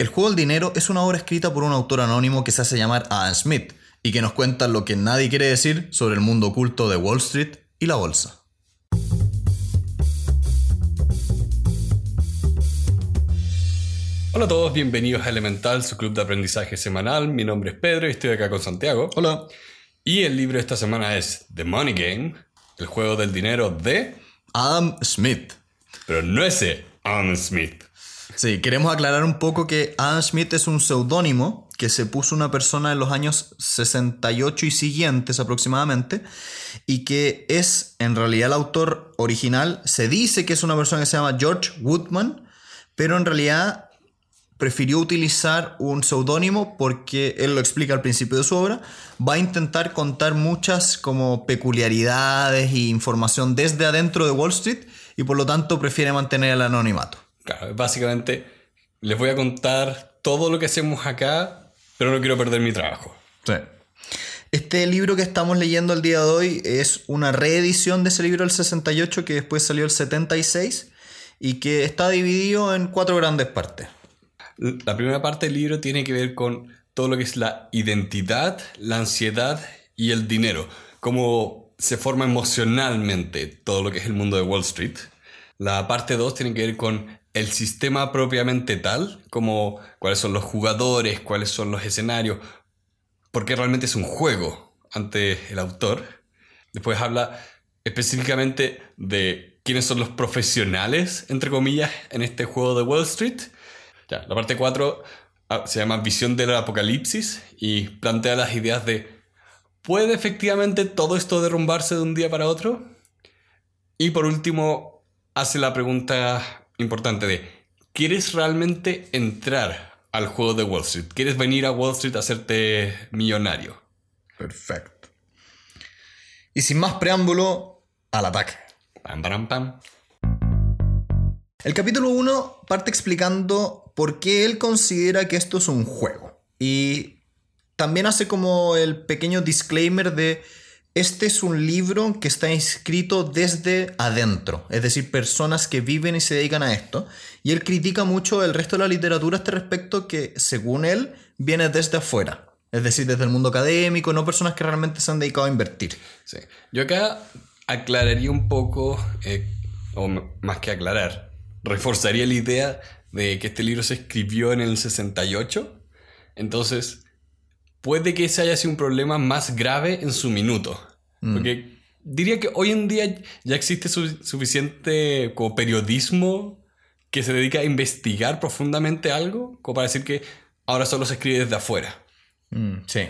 El juego del dinero es una obra escrita por un autor anónimo que se hace llamar Adam Smith y que nos cuenta lo que nadie quiere decir sobre el mundo oculto de Wall Street y la bolsa. Hola a todos, bienvenidos a Elemental, su club de aprendizaje semanal. Mi nombre es Pedro y estoy acá con Santiago. Hola. Y el libro de esta semana es The Money Game, el juego del dinero de... Adam Smith. Pero no ese Adam Smith. Sí, queremos aclarar un poco que Adam Smith es un seudónimo que se puso una persona en los años 68 y siguientes aproximadamente, y que es en realidad el autor original. Se dice que es una persona que se llama George Woodman, pero en realidad prefirió utilizar un seudónimo porque él lo explica al principio de su obra, va a intentar contar muchas como peculiaridades e información desde adentro de Wall Street y por lo tanto prefiere mantener el anonimato. Claro, básicamente les voy a contar todo lo que hacemos acá, pero no quiero perder mi trabajo. Sí. Este libro que estamos leyendo el día de hoy es una reedición de ese libro del 68 que después salió el 76 y que está dividido en cuatro grandes partes. La primera parte del libro tiene que ver con todo lo que es la identidad, la ansiedad y el dinero. Cómo se forma emocionalmente todo lo que es el mundo de Wall Street. La parte 2 tiene que ver con el sistema propiamente tal, como cuáles son los jugadores, cuáles son los escenarios, porque realmente es un juego ante el autor. Después habla específicamente de quiénes son los profesionales, entre comillas, en este juego de Wall Street la parte 4 ah, se llama Visión del Apocalipsis y plantea las ideas de ¿puede efectivamente todo esto derrumbarse de un día para otro? Y por último, hace la pregunta importante de ¿quieres realmente entrar al juego de Wall Street? ¿Quieres venir a Wall Street a hacerte millonario? Perfecto. Y sin más preámbulo, al ataque. Pam, pam, pam. El capítulo 1 parte explicando por qué él considera que esto es un juego. Y también hace como el pequeño disclaimer de este es un libro que está escrito desde adentro, es decir, personas que viven y se dedican a esto. Y él critica mucho el resto de la literatura a este respecto que, según él, viene desde afuera. Es decir, desde el mundo académico, no personas que realmente se han dedicado a invertir. Sí. Yo acá aclararía un poco, eh, o más que aclarar, reforzaría la idea de que este libro se escribió en el 68. Entonces, puede que ese haya sido un problema más grave en su minuto. Mm. Porque diría que hoy en día ya existe suficiente como periodismo que se dedica a investigar profundamente algo, como para decir que ahora solo se escribe desde afuera. Mm, sí.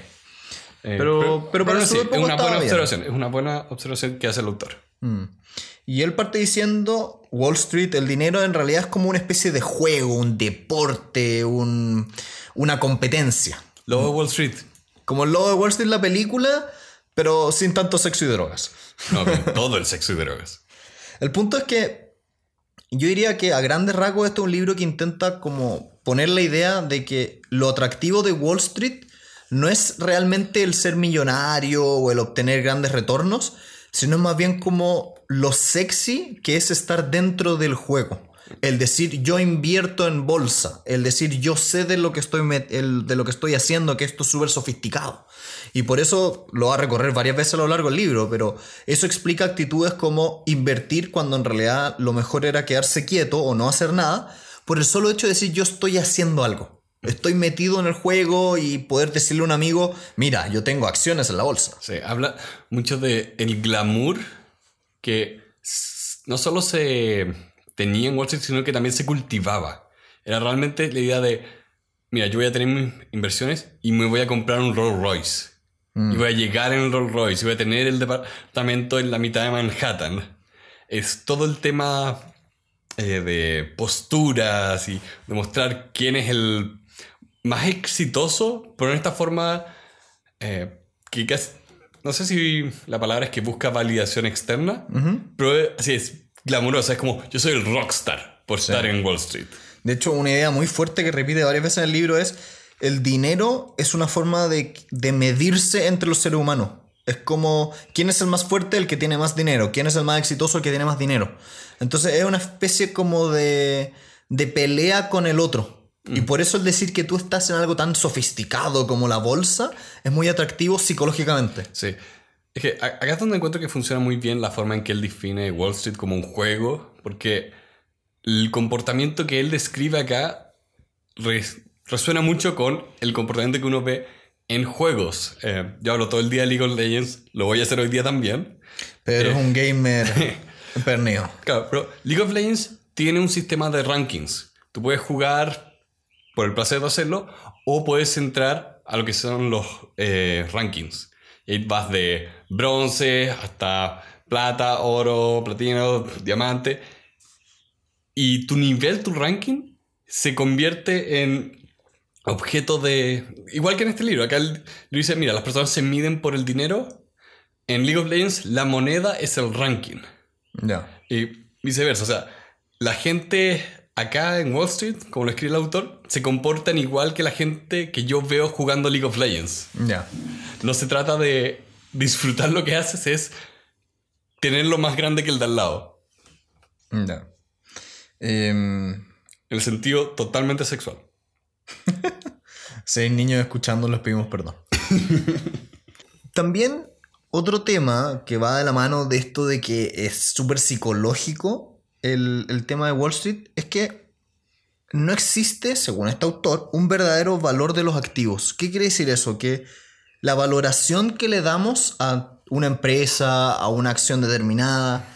Eh, pero, pero, es una buena observación. Es una buena observación que hace el autor. Mm. Y él parte diciendo, Wall Street, el dinero en realidad es como una especie de juego, un deporte, una competencia. Lobo de Wall Street. Como el lobo de Wall Street, la película, pero sin tanto sexo y drogas. No, todo el sexo y drogas. El punto es que yo diría que a grandes rasgos esto es un libro que intenta como poner la idea de que lo atractivo de Wall Street no es realmente el ser millonario o el obtener grandes retornos, sino más bien como lo sexy que es estar dentro del juego. El decir yo invierto en bolsa, el decir yo sé de lo que estoy, de lo que estoy haciendo, que esto es súper sofisticado. Y por eso lo va a recorrer varias veces a lo largo del libro, pero eso explica actitudes como invertir cuando en realidad lo mejor era quedarse quieto o no hacer nada, por el solo hecho de decir yo estoy haciendo algo. Estoy metido en el juego y poder decirle a un amigo, mira, yo tengo acciones en la bolsa. Sí, habla mucho de el glamour que no solo se tenía en Wall Street, sino que también se cultivaba. Era realmente la idea de, mira, yo voy a tener mis inversiones y me voy a comprar un Rolls Royce. Y voy a llegar en el Rolls Royce y voy a tener el departamento en la mitad de Manhattan. Es todo el tema eh, de posturas y demostrar quién es el más exitoso, pero en esta forma eh, que no sé si la palabra es que busca validación externa, pero así es glamurosa, es como yo soy el rockstar por estar en Wall Street. De hecho, una idea muy fuerte que repite varias veces en el libro es el dinero es una forma de, de medirse entre los seres humanos. Es como, ¿quién es el más fuerte? El que tiene más dinero. ¿Quién es el más exitoso? El que tiene más dinero. Entonces es una especie como de, de pelea con el otro. Y por eso el decir que tú estás en algo tan sofisticado como la bolsa es muy atractivo psicológicamente. Sí. Es que acá es donde encuentro que funciona muy bien la forma en que él define Wall Street como un juego, porque el comportamiento que él describe acá res- resuena mucho con el comportamiento que uno ve en juegos. Eh, yo hablo todo el día de League of Legends, lo voy a hacer hoy día también. Pero es un gamer pernido. Claro, pero League of Legends tiene un sistema de rankings. Tú puedes jugar por el placer de hacerlo o puedes entrar a lo que son los eh, rankings. Vas de bronce hasta plata, oro, platino, diamante. Y tu nivel, tu ranking, se convierte en objeto de... Igual que en este libro. Acá él dice, mira, las personas se miden por el dinero. En League of Legends la moneda es el ranking. Ya. Y viceversa, o sea, la gente acá en Wall Street, como lo escribe el autor, se comportan igual que la gente que yo veo jugando League of Legends. Ya. No se trata de disfrutar lo que haces, es tenerlo más grande que el de al lado. Ya. Em, el sentido totalmente sexual. Si hay niños escuchando, les pedimos perdón. También otro tema que va de la mano de esto de que es súper psicológico el, el tema de Wall Street es que no existe, según este autor, un verdadero valor de los activos. ¿Qué quiere decir eso? Que la valoración que le damos a una empresa, a una acción determinada,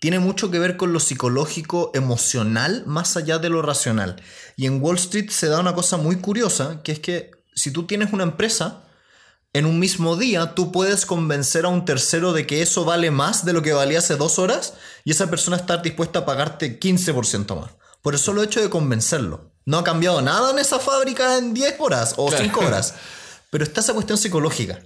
tiene mucho que ver con lo psicológico, emocional, más allá de lo racional. Y en Wall Street se da una cosa muy curiosa, que es que si tú tienes una empresa, en un mismo día tú puedes convencer a un tercero de que eso vale más de lo que valía hace dos horas y esa persona está dispuesta a pagarte 15% más. Por el solo hecho de convencerlo. No ha cambiado nada en esa fábrica en 10 horas o Claro. 5 horas. Pero está esa cuestión psicológica.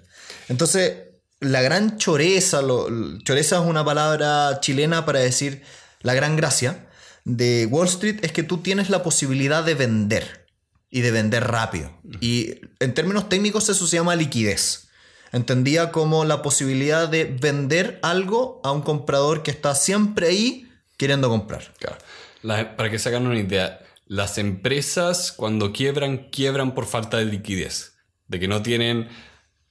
Entonces, la gran choreza, lo- choreza es una palabra chilena para decir la gran gracia de Wall Street es que tú tienes la posibilidad de vender y de vender rápido. Y en términos técnicos eso se llama liquidez. Entendía como la posibilidad de vender algo a un comprador que está siempre ahí queriendo comprar. Claro. La- para que se hagan una idea, las empresas cuando quiebran, quiebran por falta de liquidez. De que no tienen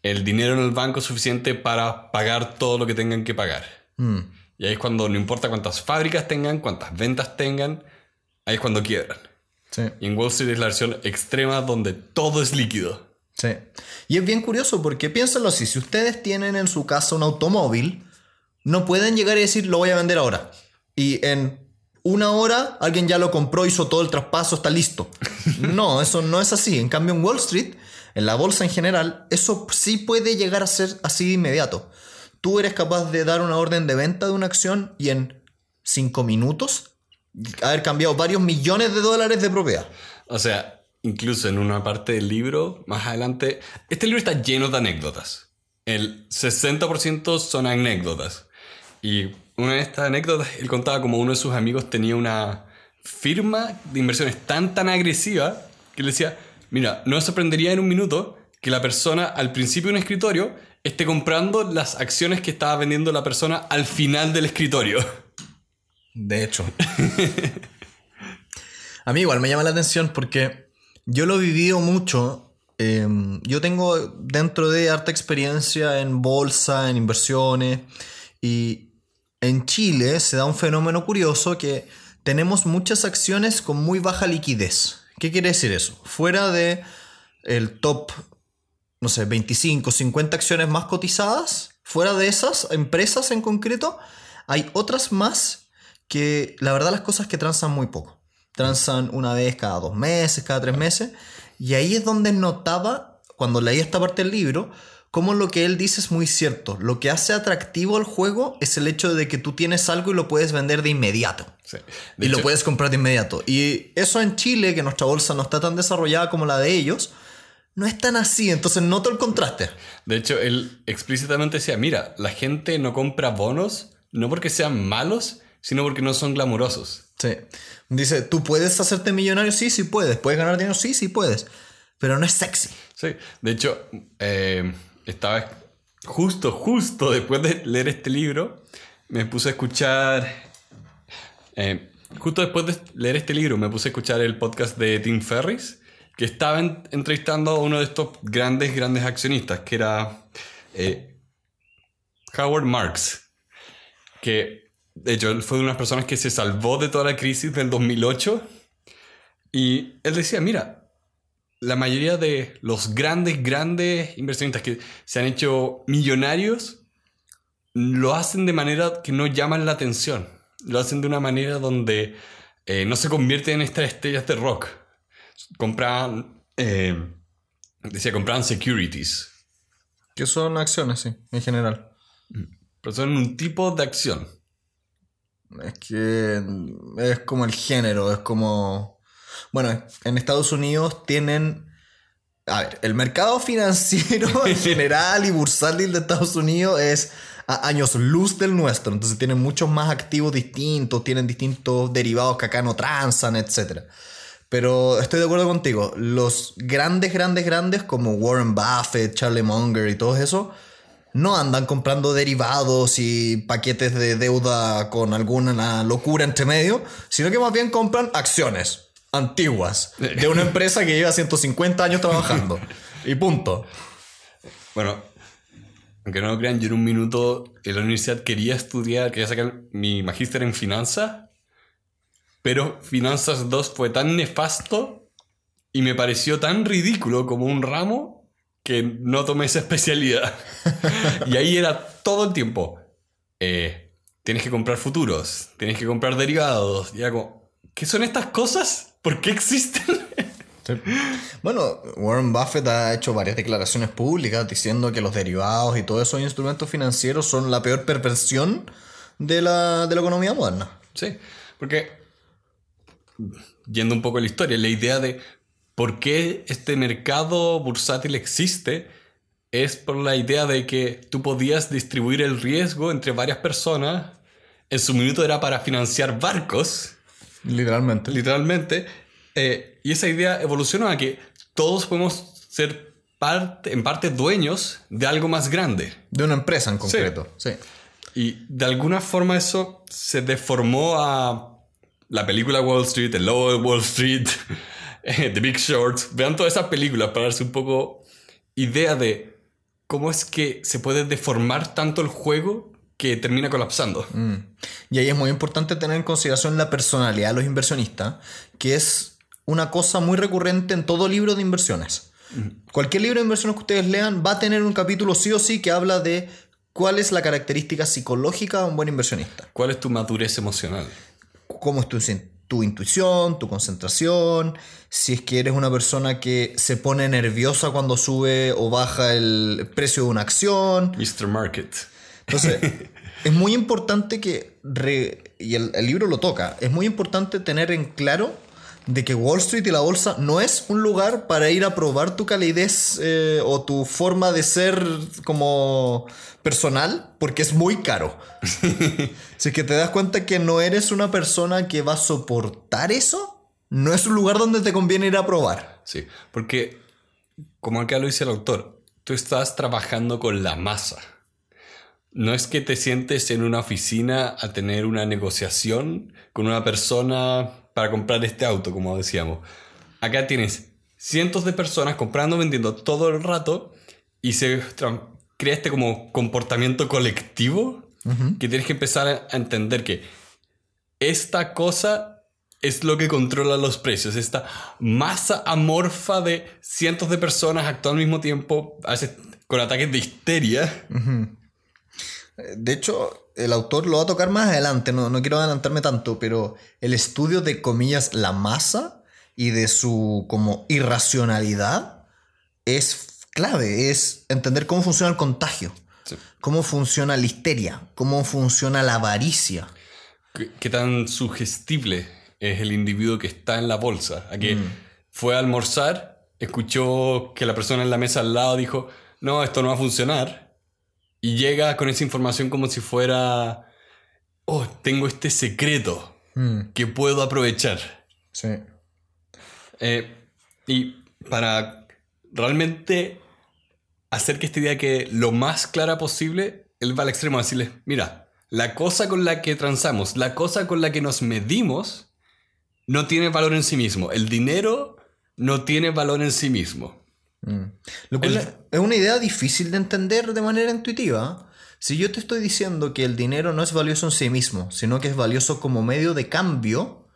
el dinero en el banco suficiente para pagar todo lo que tengan que pagar. Mm, Y ahí es cuando no importa cuántas fábricas tengan, cuántas ventas tengan, ahí es cuando quiebran. Sí. Y en Wall Street es la versión extrema donde todo es líquido. Sí. Y es bien curioso porque piénsenlo así, si ustedes tienen en su casa un automóvil, no pueden llegar y decir lo voy a vender ahora. Y en una hora alguien ya lo compró, hizo todo el traspaso, está listo. No, eso no es así. En cambio en Wall Street, en la bolsa en general, eso sí puede llegar a ser así de inmediato. Tú eres capaz de dar una orden de venta de una acción y en cinco minutos haber cambiado varios millones de dólares de propiedad. O sea, incluso en una parte del libro, más adelante, este libro está lleno de anécdotas. El 60% son anécdotas. Y una de estas anécdotas, él contaba como uno de sus amigos tenía una firma de inversiones tan tan agresiva que le decía, mira, no sorprendería en un minuto que la persona al principio de un escritorio esté comprando las acciones que estaba vendiendo la persona al final del escritorio. De hecho. A mí igual me llama la atención porque yo lo he vivido mucho. eh, yo tengo dentro de harta experiencia en bolsa, en inversiones. Y en Chile se da un fenómeno curioso que tenemos muchas acciones con muy baja liquidez. ¿Qué quiere decir eso? Fuera de el top, no sé, 25, 50 acciones más cotizadas, fuera de esas empresas en concreto, hay otras más que la verdad las cosas que transan muy poco. Transan una vez cada dos meses, cada tres meses. Y ahí es donde notaba, cuando leí esta parte del libro, cómo lo que él dice es muy cierto. Lo que hace atractivo al juego es el hecho de que tú tienes algo y lo puedes vender de inmediato. Sí. Y lo puedes comprar de inmediato. Y eso en Chile, que nuestra bolsa no está tan desarrollada como la de ellos, no es tan así. Entonces noto el contraste. De hecho, él explícitamente decía, mira, la gente no compra bonos no porque sean malos, sino porque no son glamurosos. Sí. Dice, ¿tú puedes hacerte millonario? Sí, sí puedes. ¿Puedes ganar dinero? Sí, sí puedes. Pero no es sexy. Sí, de hecho, eh, estaba justo, justo después de leer este libro, me puse a escuchar... eh, justo después de leer este libro me puse a escuchar el podcast de Tim Ferris, que estaba en- entrevistando a uno de estos grandes, grandes accionistas, que era eh, Howard Marks, que de hecho él fue de unas personas que se salvó de toda la crisis del 2008. Y él decía, mira, la mayoría de los grandes, grandes inversionistas que se han hecho millonarios lo hacen de manera que no llaman la atención. Lo hacen de una manera donde eh, no se convierten en estas estrellas de rock. Compraban, eh, decía, compraban securities. Que son acciones, sí, en general. Pero son un tipo de acción. Es que es como el género, es como... Bueno, en Estados Unidos tienen... A ver, el mercado financiero en general y bursátil de Estados Unidos es a años luz del nuestro. Entonces tienen muchos más activos distintos, tienen distintos derivados que acá no transan, etc. Pero estoy de acuerdo contigo. Los grandes, grandes, grandes como Warren Buffett, Charlie Munger y todo eso, no andan comprando derivados y paquetes de deuda con alguna locura entre medio, sino que más bien compran acciones antiguas de una empresa que lleva 150 años trabajando. Y punto. Bueno, aunque no lo crean, yo en un minuto en la universidad quería estudiar, quería sacar mi magíster en finanzas, pero Finanzas 2 fue tan nefasto y me pareció tan ridículo como un ramo que no tomé esa especialidad. y ahí era todo el tiempo. eh, tienes que comprar futuros, tienes que comprar derivados. Y era como, ¿qué son estas cosas? ¿Por qué existen? Bueno, Warren Buffett ha hecho varias declaraciones públicas diciendo que los derivados y todos esos instrumentos financieros son la peor perversión de la, de la economía moderna. Sí, porque yendo un poco a la historia, la idea de por qué este mercado bursátil existe es por la idea de que tú podías distribuir el riesgo entre varias personas. En su minuto era para financiar barcos, Literalmente. literalmente. eh, y esa idea evolucionó a que todos podemos ser parte, en parte dueños de algo más grande. De una empresa en concreto. Sí. Y de alguna forma eso se deformó a la película Wall Street, el logo de Wall Street, The Big Short. Vean todas esas películas para darse un poco idea de cómo es que se puede deformar tanto el juego que termina colapsando. Y ahí es muy importante tener en consideración la personalidad de los inversionistas, que es una cosa muy recurrente en todo libro de inversiones. Cualquier libro de inversiones que ustedes lean va a tener un capítulo sí o sí que habla de cuál es la característica psicológica de un buen inversionista. ¿Cuál es tu madurez emocional? cómo es tu, tu intuición, tu concentración, si es que eres una persona que se pone nerviosa cuando sube o baja el precio de una acción. Mr. Market. Entonces, es muy importante que, re- y el, el libro lo toca, es muy importante tener en claro de que Wall Street y la bolsa no es un lugar para ir a probar tu calidez eh, o tu forma de ser como personal, porque es muy caro. si es que te das cuenta que no eres una persona que va a soportar eso, no es un lugar donde te conviene ir a probar. Sí, porque como acá lo dice el autor, tú estás trabajando con la masa. No es que te sientes en una oficina a tener una negociación con una persona para comprar este auto, como decíamos. Acá tienes cientos de personas comprando, vendiendo todo el rato y se crea este como comportamiento colectivo que tienes que empezar a- entender que esta cosa es lo que controla los precios. Esta masa amorfa de cientos de personas actuando al mismo tiempo, a veces con ataques de histeria. De hecho, el autor lo va a tocar más adelante, no, no quiero adelantarme tanto, pero el estudio de comillas la masa y de su como irracionalidad es clave, es entender cómo funciona el contagio, Sí. cómo funciona la histeria, cómo funciona la avaricia. ¿Qué, qué tan sugestible es el individuo que está en la bolsa? A que fue a almorzar, escuchó que la persona en la mesa al lado dijo, no, esto no va a funcionar. Y llega con esa información como si fuera, oh, tengo este secreto Mm, que puedo aprovechar. sí. Eh, y para realmente hacer que esta idea quede lo más clara posible, él va al extremo de decirles, mira, La cosa con la que transamos, la cosa con la que nos medimos, no tiene valor en sí mismo. El dinero no tiene valor en sí mismo. Mm. Lo cual es una idea difícil de entender de manera intuitiva. Si yo te estoy diciendo que el dinero no es valioso en sí mismo, sino que es valioso como medio de cambio,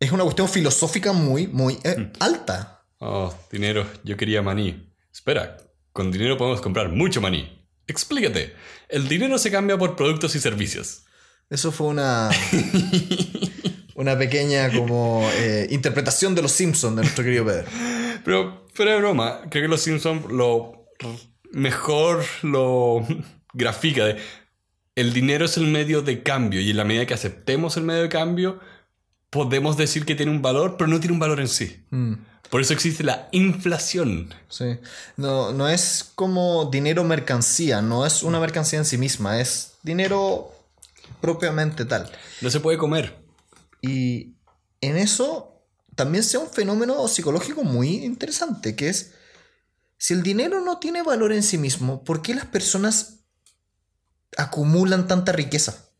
es una cuestión filosófica muy, muy eh, Mm. alta. Oh, dinero, yo quería maní. Espera, con dinero podemos comprar mucho maní. Explícate. El dinero se cambia por productos y servicios. Eso fue una. una pequeña como eh, interpretación de los Simpsons de nuestro querido Pedro. Pero, fuera de broma, creo que los Simpsons lo mejor lo grafica de el dinero es el medio de cambio y en la medida que aceptemos el medio de cambio podemos decir que tiene un valor, pero no tiene un valor en sí. Mm, Por eso existe la inflación. sí. No, no es como dinero mercancía, no es una mercancía en sí misma, es dinero propiamente tal. No se puede comer. Y en eso también sea un fenómeno psicológico muy interesante, que es, si el dinero no tiene valor en sí mismo, ¿por qué las personas acumulan tanta riqueza?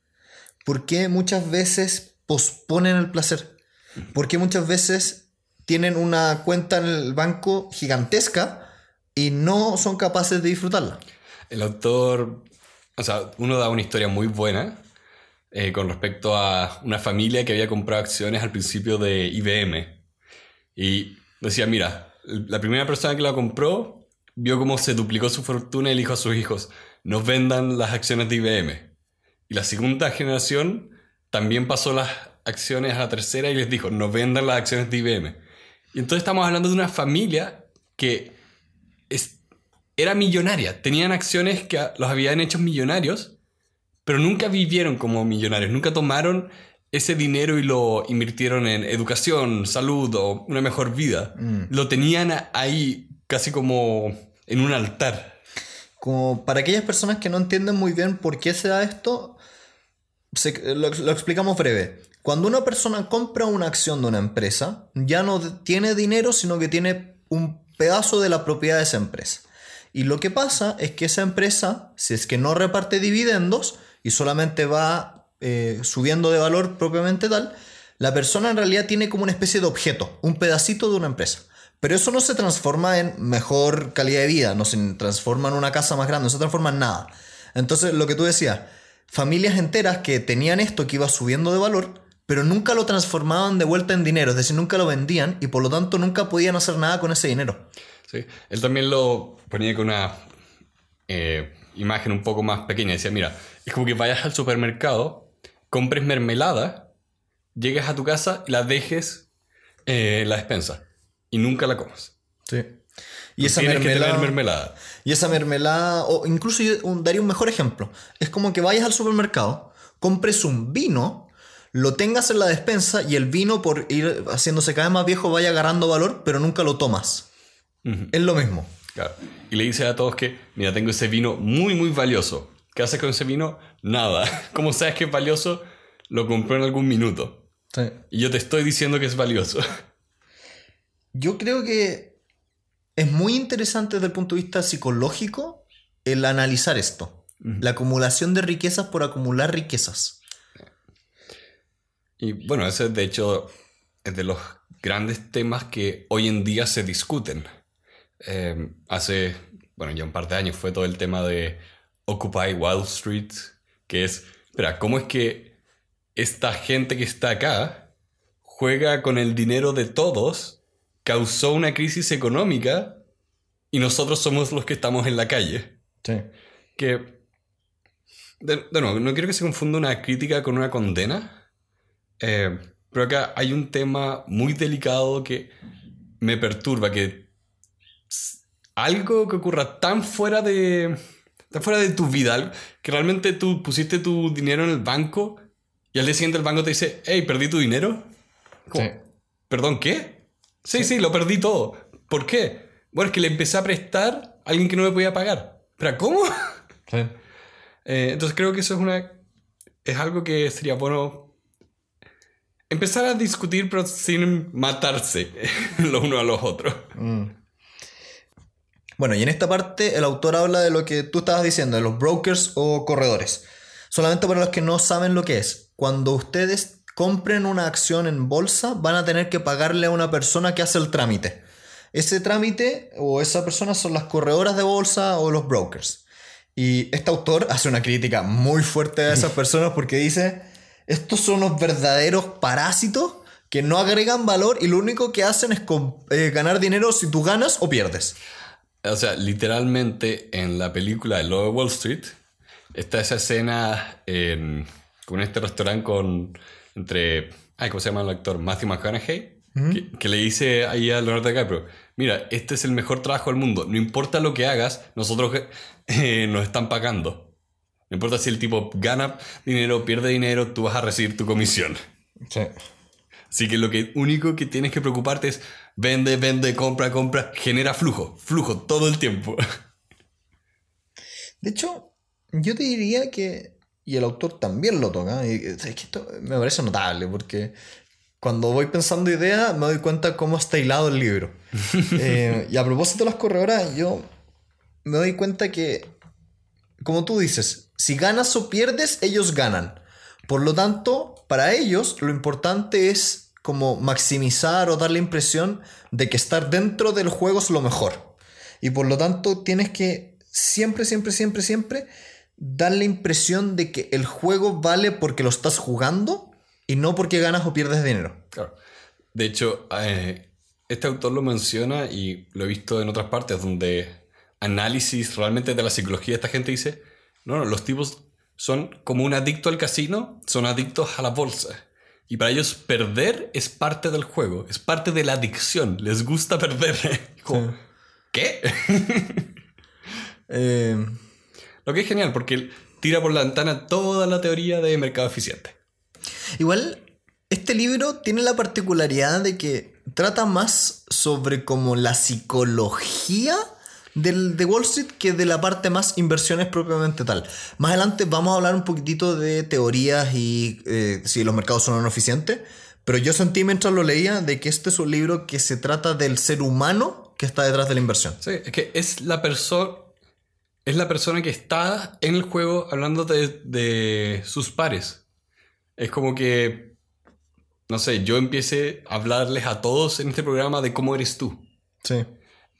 ¿Por qué muchas veces posponen el placer? ¿Por qué muchas veces tienen una cuenta en el banco gigantesca y no son capaces de disfrutarla? El autor, o sea, uno da una historia muy buena eh, con respecto a una familia que había comprado acciones al principio de IBM. Y decía, mira, la primera persona que la compró vio cómo se duplicó su fortuna y dijo a sus hijos, no vendan las acciones de IBM. Y la segunda generación también pasó las acciones a la tercera y les dijo, no vendan las acciones de IBM. Y entonces estamos hablando de una familia que es- era millonaria. Tenían acciones que los habían hecho millonarios, pero nunca vivieron como millonarios. Nunca tomaron ese dinero y lo invirtieron en educación, salud o una mejor vida. Lo tenían ahí casi como en un altar. Como para aquellas personas que no entienden muy bien por qué se da esto, se- lo, lo explicamos breve. Cuando una persona compra una acción de una empresa, ya no tiene dinero, sino que tiene un pedazo de la propiedad de esa empresa. Y lo que pasa es que esa empresa, si es que no reparte dividendos y solamente va eh, subiendo de valor propiamente tal, la persona en realidad tiene como una especie de objeto, un pedacito de una empresa. Pero eso no se transforma en mejor calidad de vida, no se transforma en una casa más grande, no se transforma en nada. Entonces, lo que tú decías, familias enteras que tenían esto que iba subiendo de valor, pero nunca lo transformaban de vuelta en dinero, es decir, nunca lo vendían y por lo tanto nunca podían hacer nada con ese dinero. ¿sí? Él también lo ponía con una eh, imagen un poco más pequeña. Decía, mira, es como que vayas al supermercado, compres mermelada, llegues a tu casa y la dejes eh, en la despensa y nunca la comas. Sí. Y esa mermelada, mermelada. y esa mermelada, o incluso yo un- daría un mejor ejemplo. Es como que vayas al supermercado, compres un vino, lo tengas en la despensa y el vino por ir haciéndose cada vez más viejo vaya agarrando valor, pero nunca lo tomas. Es lo mismo. Claro. Y le dice a todos que, mira, tengo ese vino muy, muy valioso. ¿Qué haces con ese vino? Nada. ¿Cómo sabes que es valioso? Lo compré en algún minuto. Sí. Y yo te estoy diciendo que es valioso. Yo creo que es muy interesante desde el punto de vista psicológico el analizar esto. La acumulación de riquezas por acumular riquezas. Y bueno, ese de hecho es de los grandes temas que hoy en día se discuten. Eh, hace, bueno, ya un par de años fue todo el tema de Occupy Wall Street, que es, espera, ¿cómo es que esta gente que está acá juega con el dinero de todos, causó una crisis económica y nosotros somos los que estamos en la calle? Sí. que de, de nuevo, no quiero que se confunda una crítica con una condena, eh, pero acá hay un tema muy delicado que me perturba, que algo que ocurra tan fuera de tan fuera de tu vida, que realmente tú pusiste tu dinero en el banco y al día siguiente el banco te dice, hey, perdí tu dinero. Como, Sí. ¿Perdón, qué? Sí, sí, lo perdí todo. ¿Por qué? Bueno, es que le empecé a prestar a alguien que no me podía pagar. ¿Pero cómo? Sí. Eh, entonces creo que eso es una. Es algo que sería bueno empezar a discutir, pero sin matarse los unos a los otros. Bueno, y en esta parte el autor habla de lo que tú estabas diciendo, de los brokers o corredores. Solamente para los que no saben lo que es. Cuando ustedes compren una acción en bolsa, van a tener que pagarle a una persona que hace el trámite. Ese trámite o esa persona son las corredoras de bolsa o los brokers. Y este autor hace una crítica muy fuerte a esas personas porque dice, estos son los verdaderos parásitos que no agregan valor y lo único que hacen es eh, ganar dinero si tú ganas o pierdes. O sea, literalmente en la película de Lower Wall Street está esa escena en, con este restaurante con entre, ay, ¿cómo se llama el actor? Matthew McConaughey, que, le dice ahí a Leonardo DiCaprio, mira, este es el mejor trabajo del mundo, no importa lo que hagas, nosotros eh, nos están pagando. No importa si el tipo gana dinero, pierde dinero, tú vas a recibir tu comisión. Sí. Así que lo que único que tienes que preocuparte es vende, vende, compra, compra, genera flujo, flujo todo el tiempo. De hecho, yo te diría que, y el autor también lo toca, y es que esto me parece notable porque cuando voy pensando ideas me doy cuenta cómo está hilado el libro. Eh, y a propósito de las corredoras, yo me doy cuenta que, como tú dices, si ganas o pierdes, ellos ganan. Por lo tanto, para ellos lo importante es como maximizar o dar la impresión de que estar dentro del juego es lo mejor. Y por lo tanto tienes que siempre, siempre, siempre, siempre dar la impresión de que el juego vale porque lo estás jugando y no porque ganas o pierdes dinero. De hecho, eh, este autor lo menciona y lo he visto en otras partes donde análisis realmente de la psicología esta gente dice, no, no, los tipos son como un adicto al casino, son adictos a la bolsa. Y para ellos perder es parte del juego, es parte de la adicción, les gusta perder. ¿Qué? Eh, Lo que es genial, porque tira por la ventana toda la teoría de mercado eficiente. Igual, este libro tiene la particularidad de que trata más sobre como la psicología del, de Wall Street que de la parte más inversiones propiamente tal. Más adelante vamos a hablar un poquitito de teorías y eh, si los mercados son o no eficientes, pero yo sentí mientras lo leía de que este es un libro que se trata del ser humano que está detrás de la inversión. Sí, es que es la persona... Es la persona que está en el juego hablando de, de sus pares. Es como que, no sé, yo empiece a hablarles a todos en este programa de cómo eres tú. Sí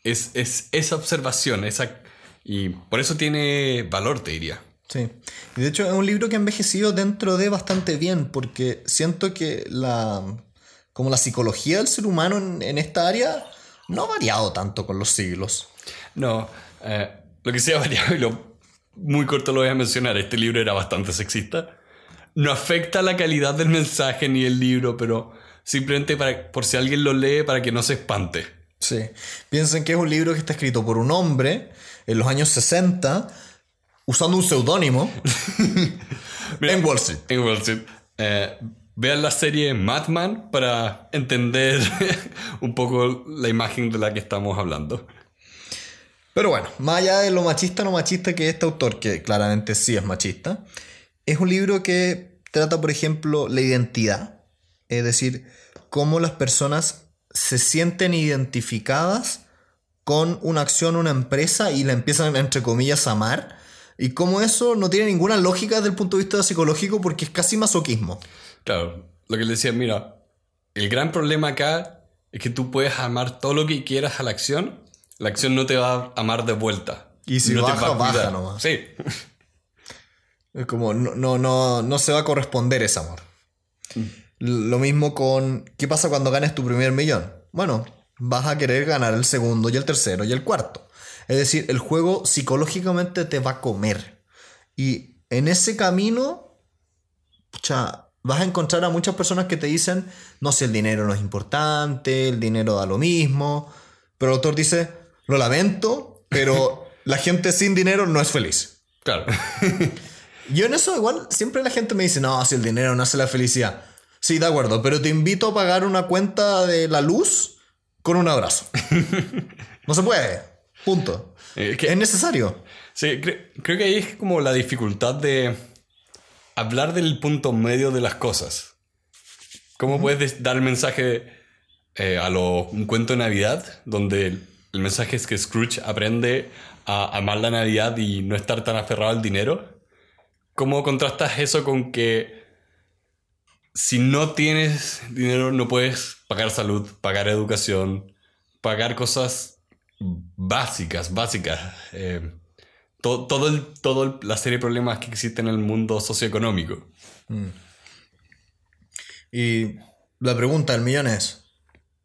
es, esa observación, esa, y por eso tiene valor, te diría. Sí, y de hecho es un libro que ha envejecido dentro de bastante bien, porque siento que la, como la psicología del ser humano en, esta área no ha variado tanto con los siglos. No, eh, lo que sí ha variado, y lo muy corto lo voy a mencionar, este libro era bastante sexista. No afecta la calidad del mensaje ni el libro, pero simplemente para, por si alguien lo lee para que no se espante. Sí. Piensen que es un libro que está escrito por un hombre en los años 60 usando un seudónimo en Wall Street. En Wall Street. Eh, vean la serie Madman para entender un poco la imagen de la que estamos hablando. Pero bueno, más allá de lo machista o no machista que este autor, que claramente sí es machista, es un libro que trata, por ejemplo, la identidad. Es decir, cómo las personas se sienten identificadas con una acción, una empresa y la empiezan, entre comillas, a amar. Y como eso no tiene ninguna lógica desde el punto de vista psicológico porque es casi masoquismo. Claro, lo que le decía, mira, el gran problema acá es que tú puedes amar todo lo que quieras a la acción, la acción no te va a amar de vuelta. Y si no baja, te baja nomás. Sí. Es como, no, no, no, no se va a corresponder ese amor. Mm. Lo mismo con, ¿qué pasa cuando ganes tu primer millón? Bueno, vas a querer ganar el segundo y el tercero y el cuarto. Es decir, el juego psicológicamente te va a comer. Y en ese camino, vas a encontrar a muchas personas que te dicen, no sé, el dinero no es importante, el dinero da lo mismo. Pero el autor dice, lo lamento, pero la gente sin dinero no es feliz. Claro. Yo en eso igual siempre la gente me dice, no, si el dinero no hace la felicidad. Sí, de acuerdo, pero te invito a pagar una cuenta de la luz con un abrazo. no se puede. Punto. es necesario. Sí, creo que ahí es como la dificultad de hablar del punto medio de las cosas. ¿Cómo puedes dar el mensaje eh, a lo, un cuento de Navidad donde el, el mensaje es que Scrooge aprende a amar la Navidad y no estar tan aferrado al dinero? ¿Cómo contrastas eso con que si no tienes dinero no puedes pagar salud, pagar educación, pagar cosas básicas, básicas? Eh, todo, el, todo la serie de problemas que existen en el mundo socioeconómico. Y la pregunta del millón es,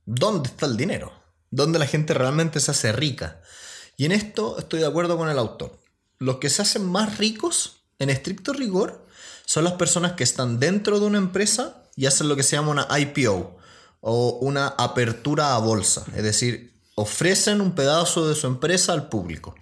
¿dónde está el dinero? ¿Dónde la gente realmente se hace rica? Y en esto estoy de acuerdo con el autor. Los que se hacen más ricos, en estricto rigor, son las personas que están dentro de una empresa y hacen lo que se llama una IPO o una apertura a bolsa. Es decir, ofrecen un pedazo de su empresa al público.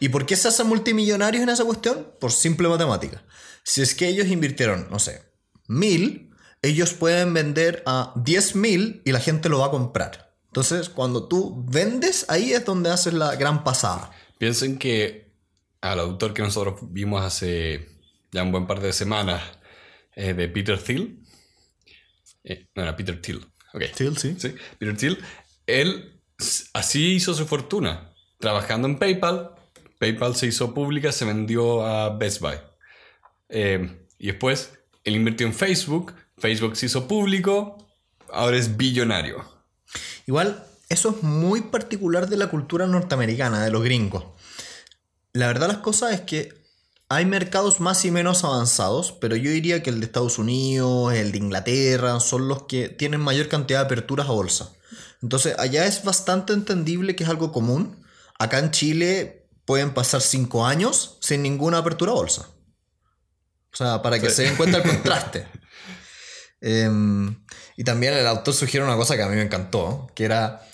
¿Y por qué se hacen multimillonarios en esa cuestión? Por simple matemática. Si es que ellos invirtieron, no sé, mil, ellos pueden vender a diez mil y la gente lo va a comprar. Entonces, cuando tú vendes, ahí es donde haces la gran pasada. Piensen que al autor que nosotros vimos hace ya un buen par de semanas, eh, de Peter Thiel, eh, no era Peter Thiel, ok. Thiel, sí. Sí, Peter Thiel, él así hizo su fortuna, trabajando en PayPal. PayPal se hizo pública, se vendió a Best Buy. Eh, y después él invirtió en Facebook, Facebook se hizo público, ahora es billonario. Igual, eso es muy particular de la cultura norteamericana, de los gringos. La verdad las cosas es que hay mercados más y menos avanzados, pero yo diría que el de Estados Unidos, el de Inglaterra, son los que tienen mayor cantidad de aperturas a bolsa. Entonces, allá es bastante entendible que es algo común. Acá en Chile pueden pasar cinco años sin ninguna apertura a bolsa. O sea, para que se den cuenta el contraste. Em, y también el autor sugiere una cosa que a mí me encantó, que era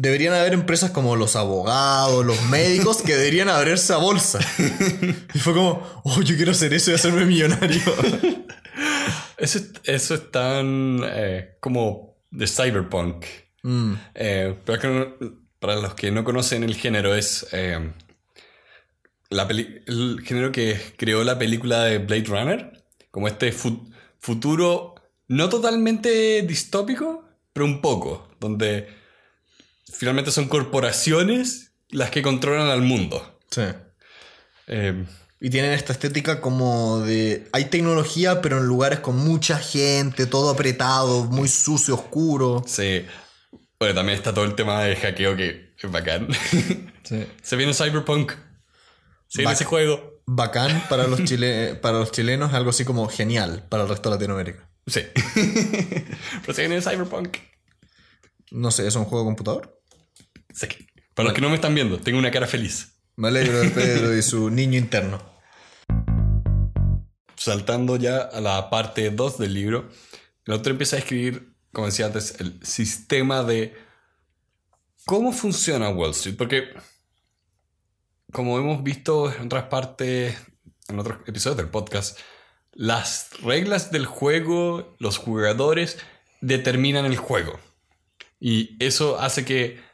deberían haber empresas como los abogados, los médicos, que deberían abrirse a bolsa. Y fue como, oh, yo quiero hacer eso y hacerme millonario. Eso, eso es tan eh, como de cyberpunk. Mm. Eh, pero para los que no conocen el género, es eh, la el género que creó la película de Blade Runner. Como este futuro no totalmente distópico, pero un poco, donde finalmente son corporaciones las que controlan al mundo. Sí. Eh, y tienen esta estética como de... Hay tecnología, pero en lugares con mucha gente, todo apretado, muy sucio, oscuro. sí. Bueno, también está todo el tema de hackeo que es bacán. Sí. Se viene Cyberpunk. Sí, en Bac- ese juego. Bacán para los, chile- para los chilenos, algo así como genial para el resto de Latinoamérica. Sí. Pero se viene Cyberpunk. No sé, ¿es un juego de computador? Para los que no me están viendo, tengo una cara feliz. Me alegro de Pedro y su niño interno. Saltando ya a la parte 2 del libro, el autor empieza a escribir, como decía antes, el sistema de cómo funciona Wall Street. Porque, como hemos visto en otras partes, en otros episodios del podcast, las reglas del juego, los jugadores determinan el juego. Y eso hace que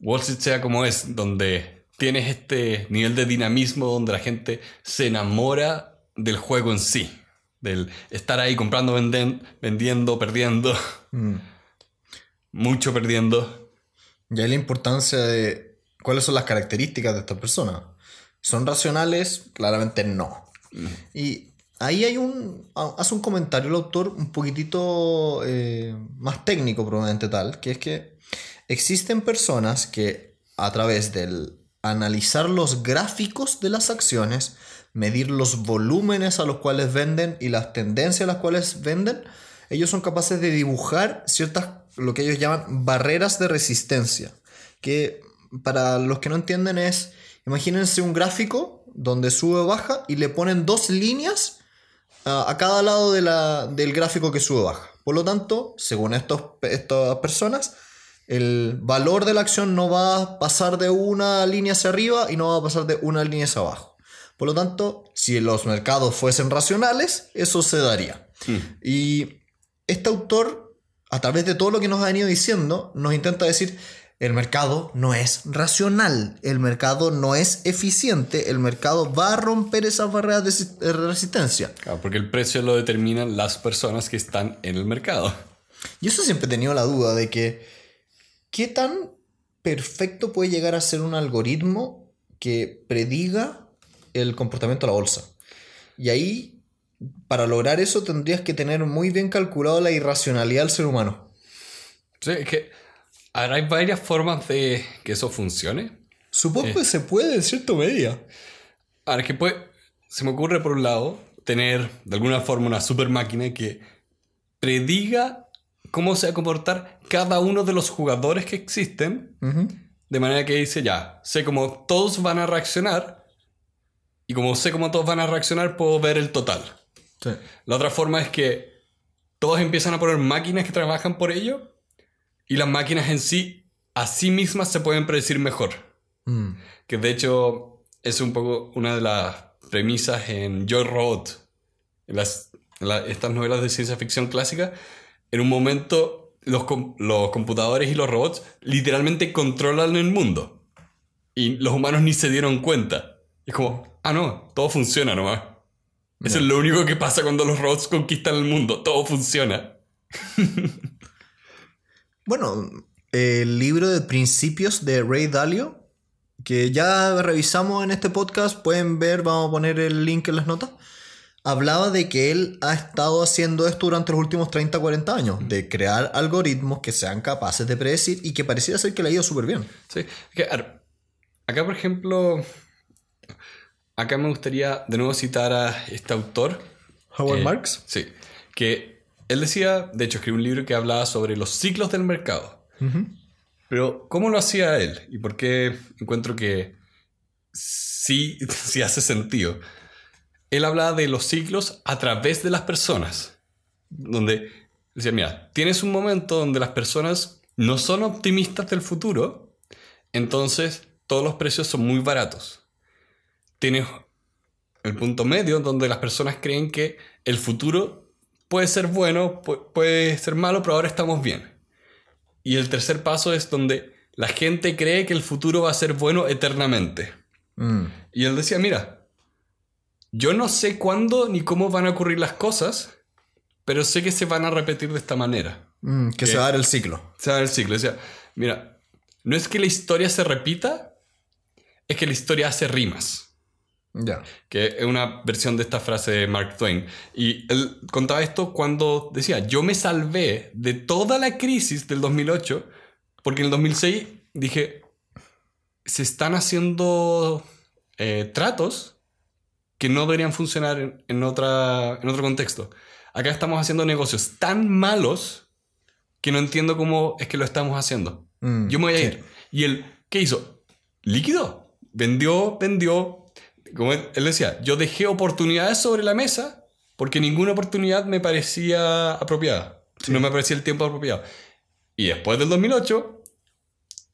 Wall Street sea como es, donde tienes este nivel de dinamismo donde la gente se enamora del juego en sí. Del estar ahí comprando, venden- vendiendo, perdiendo. Mm. Mucho perdiendo. Y hay la importancia de cuáles son las características de estas personas. ¿Son racionales? Claramente no. Y ahí hay un. hace un comentario el autor un poquitito eh, más técnico, probablemente tal, que es que existen personas que a través del analizar los gráficos de las acciones, medir los volúmenes a los cuales venden y las tendencias a las cuales venden, ellos son capaces de dibujar ciertas, lo que ellos llaman barreras de resistencia. Que para los que no entienden es, imagínense un gráfico donde sube o baja y le ponen dos líneas a, cada lado de la- del gráfico que sube o baja. Por lo tanto, según estos, estas personas, el valor de la acción no va a pasar de una línea hacia arriba y no va a pasar de una línea hacia abajo. Por lo tanto, si los mercados fuesen racionales, eso se daría. Y este autor, a través de todo lo que nos ha venido diciendo, nos intenta decir, el mercado no es racional, el mercado no es eficiente, el mercado va a romper esas barreras de resistencia. Claro, porque el precio lo determinan las personas que están en el mercado. Yo eso siempre he tenido la duda de que qué tan perfecto puede llegar a ser un algoritmo que prediga el comportamiento de la bolsa. Y ahí, para lograr eso, tendrías que tener muy bien calculado la irracionalidad del ser humano. Sí, es que ahora hay varias formas de que eso funcione. Supongo que se puede en cierta medida. Ahora, que puede, se me ocurre por un lado tener de alguna forma una super máquina que prediga cómo se va a comportar cada uno de los jugadores que existen. De manera que dice, ya, sé cómo todos van a reaccionar. Y como sé cómo todos van a reaccionar, puedo ver el total. Sí. La otra forma es que todos empiezan a poner máquinas que trabajan por ello. Y las máquinas en sí, a sí mismas, se pueden predecir mejor. Mm. Que de hecho es un poco una de las premisas en Yo Robot. En las, en la- estas novelas de ciencia ficción clásica. En un momento los, com- los computadores y los robots literalmente controlan el mundo. Y los humanos ni se dieron cuenta. Es como, ah, no, todo funciona nomás. Eso es lo único que pasa cuando los robots conquistan el mundo. Todo funciona. Bueno, el libro de principios de Ray Dalio, que ya revisamos en este podcast, pueden ver, vamos a poner el link en las notas, hablaba de que él ha estado haciendo esto durante los últimos 30, 40 años, de crear algoritmos que sean capaces de predecir y que pareciera ser que le ha ido súper bien. Sí. Acá, por ejemplo, acá me gustaría de nuevo citar a este autor. Howard Eh, Marks. Sí. Que él decía, de hecho, escribió un libro que hablaba sobre los ciclos del mercado. Pero, ¿cómo lo hacía él? ¿Y por qué encuentro que sí, sí hace sentido? Él hablaba de los ciclos a través de las personas. Donde decía, mira, tienes un momento donde las personas no son optimistas del futuro, entonces todos los precios son muy baratos. Tienes el punto medio donde las personas creen que el futuro puede ser bueno, pu- puede ser malo, pero ahora estamos bien. Y el tercer paso es donde la gente cree que el futuro va a ser bueno eternamente. Mm. Y él decía, mira, yo no sé cuándo ni cómo van a ocurrir las cosas, pero sé que se van a repetir de esta manera. Mm, que se va a dar el ciclo. Se da el ciclo. Decía, mira, no es que la historia se repita, es que la historia hace rimas. Ya. Que es una versión de esta frase de Mark Twain. Y él contaba esto cuando decía, yo me salvé de toda la crisis del 2008, porque en el 2006 dije, se están haciendo eh, tratos que no deberían funcionar en, en otra, en otro contexto. Acá estamos haciendo negocios tan malos que no entiendo cómo es que lo estamos haciendo. Mm, Yo me voy a sí. ir. ¿Y él qué hizo? Líquido. Vendió, vendió. Como él, decía, yo dejé oportunidades sobre la mesa porque ninguna oportunidad me parecía apropiada. No me parecía el tiempo apropiado. Y después del 2008,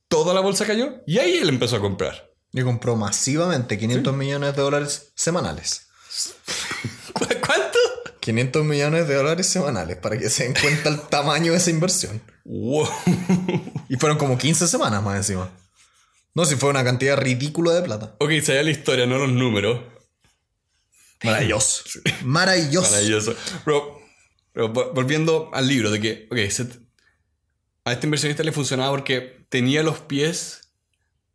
toda la bolsa cayó y ahí él empezó a comprar. Y compró masivamente 500 millones de dólares semanales. ¿Cu- ¿Cuánto? 500 millones de dólares semanales, para que se den cuenta el tamaño de esa inversión. Wow. Y fueron como 15 semanas más encima. No, si fue una cantidad ridícula de plata. ok, sabía la historia, no los números. Maravilloso. Maravilloso. Maravilloso. Pero, pero vo- volviendo al libro, de que, ok, se- a este inversionista le funcionaba porque tenía los pies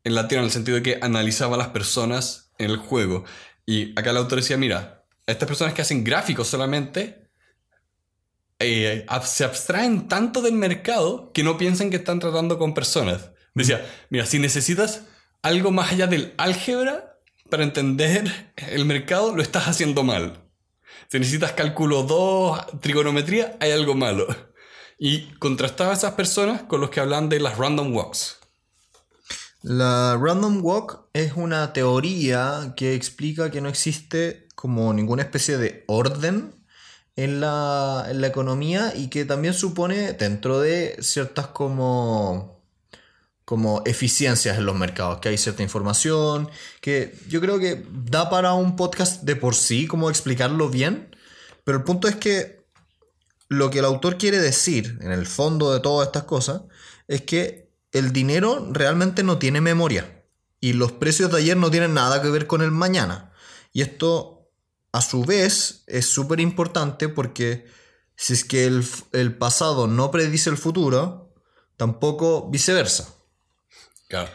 en la tierra, en el sentido de que analizaba a las personas en el juego. Y acá el autor decía, mira, estas personas que hacen gráficos solamente eh, se abstraen tanto del mercado que no piensan que están tratando con personas. Decía, mira, si necesitas algo más allá del álgebra para entender el mercado, lo estás haciendo mal. Si necesitas cálculo 2, trigonometría, hay algo malo. Y contrastaba a esas personas con los que hablan de las random walks. La random walk es una teoría que explica que no existe como ninguna especie de orden en la, en la economía y que también supone dentro de ciertas como, como eficiencias en los mercados, que hay cierta información, que yo creo que da para un podcast de por sí como explicarlo bien, pero el punto es que lo que el autor quiere decir en el fondo de todas estas cosas es que el dinero realmente no tiene memoria y los precios de ayer no tienen nada que ver con el mañana. Y esto, a su vez, es súper importante porque si es que el, el pasado no predice el futuro, tampoco viceversa. Claro.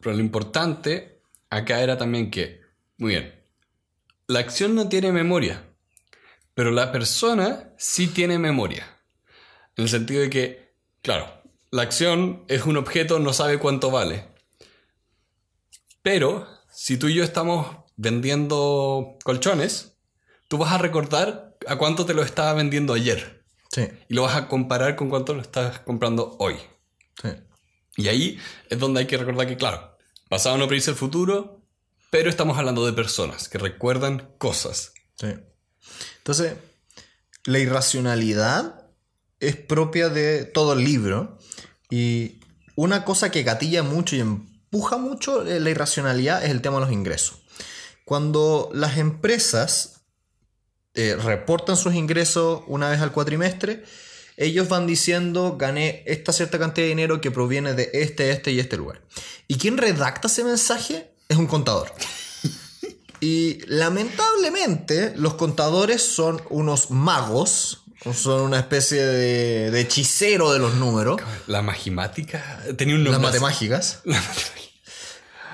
Pero lo importante acá era también que, muy bien, la acción no tiene memoria, pero la persona sí tiene memoria. En el sentido de que, claro, la acción es un objeto, no sabe cuánto vale. Pero si tú y yo estamos vendiendo colchones, tú vas a recordar a cuánto te lo estaba vendiendo ayer. Sí, Y lo vas a comparar con cuánto lo estás comprando hoy. sí. Y ahí es donde hay que recordar que, claro, pasado no predice el futuro, pero estamos hablando de personas que recuerdan cosas. Sí. Entonces, la irracionalidad es propia de todo el libro y una cosa que gatilla mucho y empuja mucho eh, la irracionalidad es el tema de los ingresos. Cuando las empresas eh, reportan sus ingresos una vez al cuatrimestre, ellos van diciendo gané esta cierta cantidad de dinero que proviene de este, este y este lugar. Y quien redacta ese mensaje es un contador. Y lamentablemente los contadores son unos magos, son una especie de, de hechicero de los números, La magimática tenía un las nombre. así. matemáticas. La.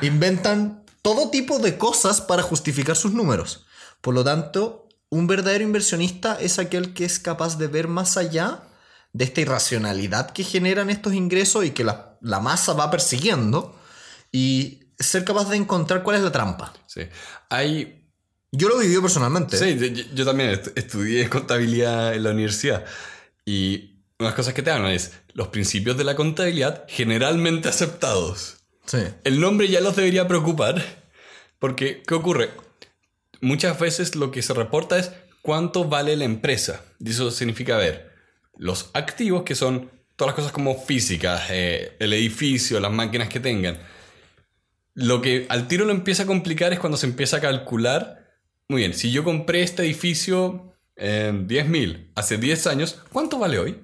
Inventan todo tipo de cosas para justificar sus números. Por lo tanto, un verdadero inversionista es aquel que es capaz de ver más allá de esta irracionalidad que generan estos ingresos y que la, la masa va persiguiendo y ser capaz de encontrar cuál es la trampa. Sí. Hay Yo lo he vivido personalmente. Sí, yo, yo también est- estudié contabilidad en la universidad y unas cosas que te hablan es los principios de la contabilidad generalmente aceptados. Sí. El nombre ya los debería preocupar porque, ¿qué ocurre? Muchas veces lo que se reporta es cuánto vale la empresa. Y eso significa ver los activos, que son todas las cosas como físicas, eh, el edificio, las máquinas que tengan. Lo que al tiro lo empieza a complicar es cuando se empieza a calcular, muy bien, si yo compré este edificio en 10.000 hace 10 años, ¿cuánto vale hoy?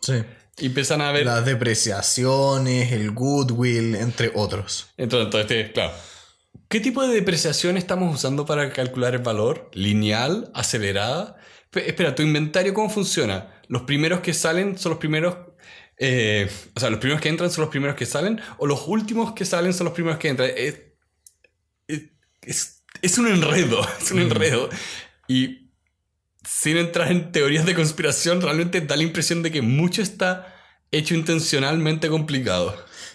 Sí. Y empiezan a ver... Las depreciaciones, el goodwill, entre otros. Entonces, entonces, claro. ¿Qué tipo de depreciación estamos usando para calcular el valor? ¿Lineal? ¿Acelerada? Pe- Espera, ¿tu inventario cómo funciona? ¿Los primeros que salen son los primeros... eh, o sea, los primeros que entran son los primeros que salen? ¿O los últimos que salen son los primeros que entran? Es, es, es- un enredo, es un enredo. Y sin entrar en teorías de conspiración, realmente da la impresión de que mucho está hecho intencionalmente complicado.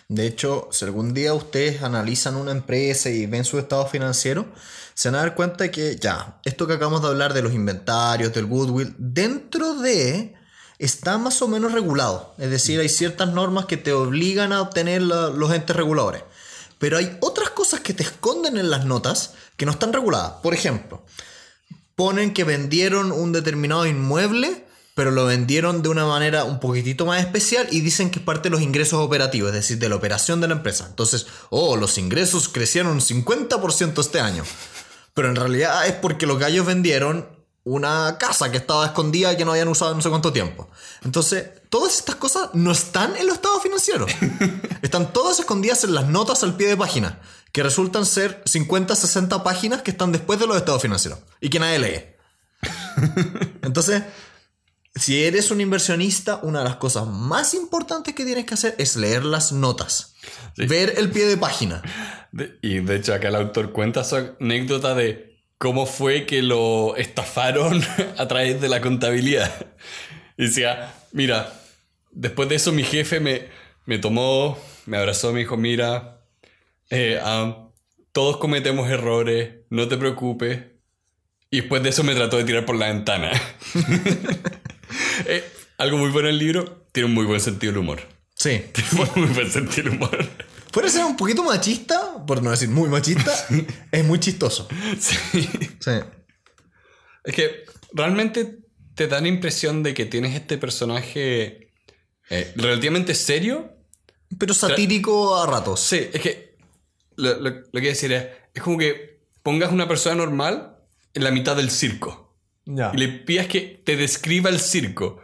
De hecho, si algún día ustedes analizan una empresa y ven su estado financiero, se van a dar cuenta de que ya, esto que acabamos de hablar de los inventarios, del goodwill, dentro de está más o menos regulado. Es decir, hay ciertas normas que te obligan a obtener la- los entes reguladores. Pero hay otras cosas que te esconden en las notas que no están reguladas. Por ejemplo, ponen que vendieron un determinado inmueble, pero lo vendieron de una manera un poquitito más especial y dicen que es parte de los ingresos operativos, es decir, de la operación de la empresa. Entonces, oh, los ingresos crecieron un 50% este año. Pero en realidad es porque los gallos vendieron una casa que estaba escondida y que no habían usado en no sé cuánto tiempo. Entonces, todas estas cosas no están en los estados financieros. Están todas escondidas en las notas al pie de página, que resultan ser 50, 60 páginas que están después de los estados financieros y que nadie lee. Entonces, si eres un inversionista, una de las cosas más importantes que tienes que hacer es leer las notas. Sí. Ver el pie de página. De- y de hecho acá el autor cuenta su anécdota de cómo fue que lo estafaron a través de la contabilidad. Y decía, mira, después de eso mi jefe me, me tomó, me abrazó, me dijo, mira, eh, ah, todos cometemos errores, no te preocupes. Y después de eso me trató de tirar por la ventana. Eh, algo muy bueno en el libro, tiene un muy buen sentido del humor. Sí. muy buen sentido del humor. Puede ser un poquito machista, por no decir muy machista, es muy chistoso. Sí. Sí. Es que realmente te da la impresión de que tienes este personaje eh, relativamente serio. Pero satírico a ratos. Sí, es que lo, lo- lo que quiero decir es, es como que pongas una persona normal en la mitad del circo Ya. y le pidas que te describa el circo.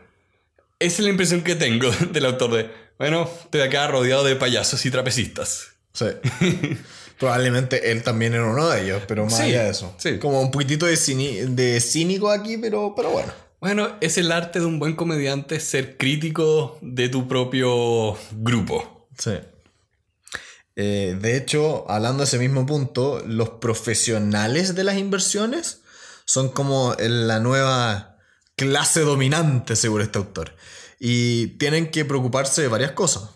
Esa es la impresión que tengo del autor de, bueno, estoy acá rodeado de payasos y trapecistas. Sí. Probablemente él también era uno de ellos, pero más Sí, allá de eso. sí. Como un poquitito de, cini- de cínico aquí, pero, pero bueno. Bueno, es el arte de un buen comediante ser crítico de tu propio grupo. Sí. Eh, de hecho, hablando de ese mismo punto, los profesionales de las inversiones son como la nueva clase dominante, según este autor. Y tienen que preocuparse de varias cosas.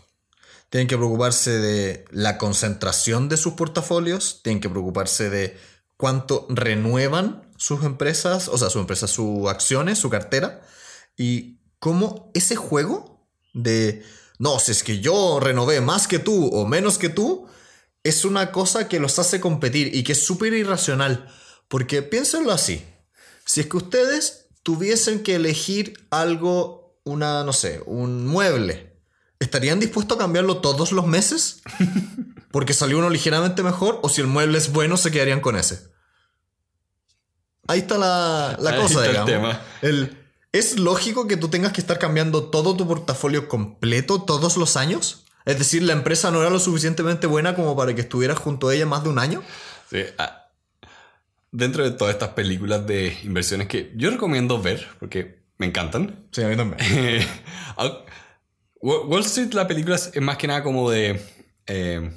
Tienen que preocuparse de la concentración de sus portafolios, tienen que preocuparse de cuánto renuevan sus empresas, o sea, sus empresas, sus acciones, su cartera, y cómo ese juego de, no, si es que yo renové más que tú o menos que tú, es una cosa que los hace competir y que es súper irracional. Porque piénsenlo así, si es que ustedes tuviesen que elegir algo, una, no sé, un mueble, ¿estarían dispuestos a cambiarlo todos los meses? Porque salió uno ligeramente mejor, o si el mueble es bueno, se quedarían con ese. Ahí está la, la cosa, digamos. El tema. El, ¿Es lógico que tú tengas que estar cambiando todo tu portafolio completo todos los años? Es decir, la empresa no era lo suficientemente buena como para que estuvieras junto a ella más de un año. Sí. Ah, dentro de todas estas películas de inversiones que yo recomiendo ver, porque me encantan. Sí, a mí también. Wall Street, la película es más que nada como de... Eh,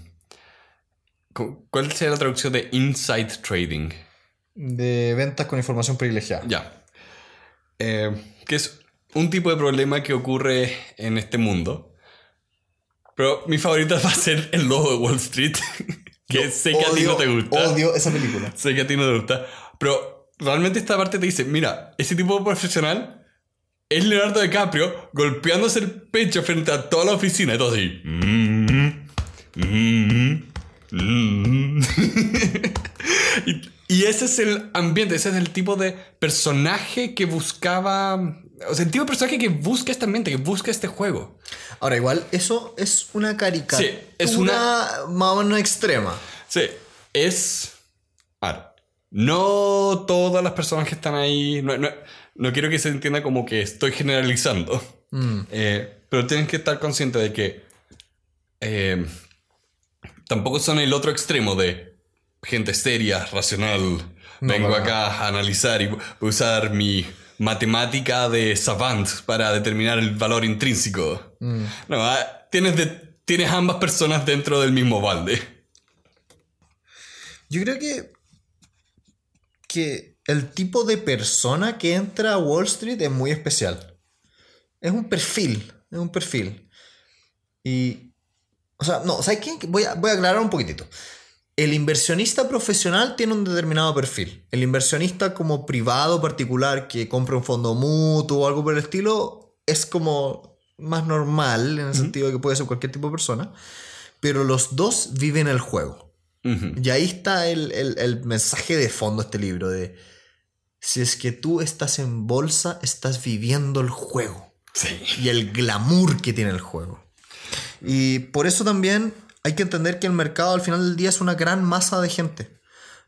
¿Cuál sería la traducción de inside trading? De ventas con información privilegiada. Ya. Eh, que es un tipo de problema que ocurre en este mundo. Pero mi favorita va a ser el logo de Wall Street. que sé que a ti no te gusta. Odio esa película. Sé que a ti no te gusta. Pero realmente esta parte te dice, mira, ese tipo de profesional es Leonardo DiCaprio golpeándose el pecho frente a toda la oficina y todo así. Y y ese es el ambiente, ese es el tipo de personaje que buscaba. O sea, el tipo de personaje que busca este ambiente, que busca este juego. Ahora, igual, eso es una caricatura. Sí, es una. Más o extrema. Sí, es. A ver, no todas las personas que están ahí. No, quiero que se entienda como que estoy generalizando. Mm. Eh, pero tienen que estar conscientes de que. Eh, tampoco son el otro extremo de gente seria, racional. Vengo acá a analizar y usar mi matemática de savant para determinar el valor intrínseco. Mm. No, ah, tienes, tienes ambas personas dentro del mismo balde. Yo creo que, que el tipo de persona que entra a Wall Street es muy especial. Es un perfil, es un perfil. Y, o sea, no, ¿sabes qué? Voy a, voy a aclarar un poquitito. El inversionista profesional tiene un determinado perfil. El inversionista como privado particular que compra un fondo mutuo o algo por el estilo es como más normal en el sentido de que puede ser cualquier tipo de persona. Pero los dos viven el juego. Y ahí está el, mensaje de fondo de este libro de si es que tú estás en bolsa, estás viviendo el juego. Y el glamour que tiene el juego. Y por eso también hay que entender que el mercado al final del día es una gran masa de gente.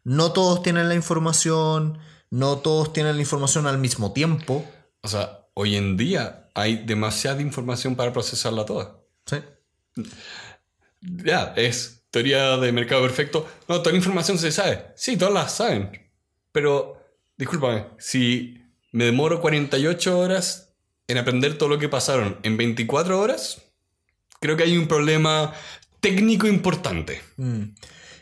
No todos tienen la información, no todos tienen la información al mismo tiempo. O sea, hoy en día hay demasiada información para procesarla toda. Sí. Ya, es teoría de mercado perfecto. No, toda la información se sabe. Sí, todas la saben. Pero, discúlpame, si me demoro 48 horas en aprender todo lo que pasaron en 24 horas, creo que hay un problema técnico importante. Mm.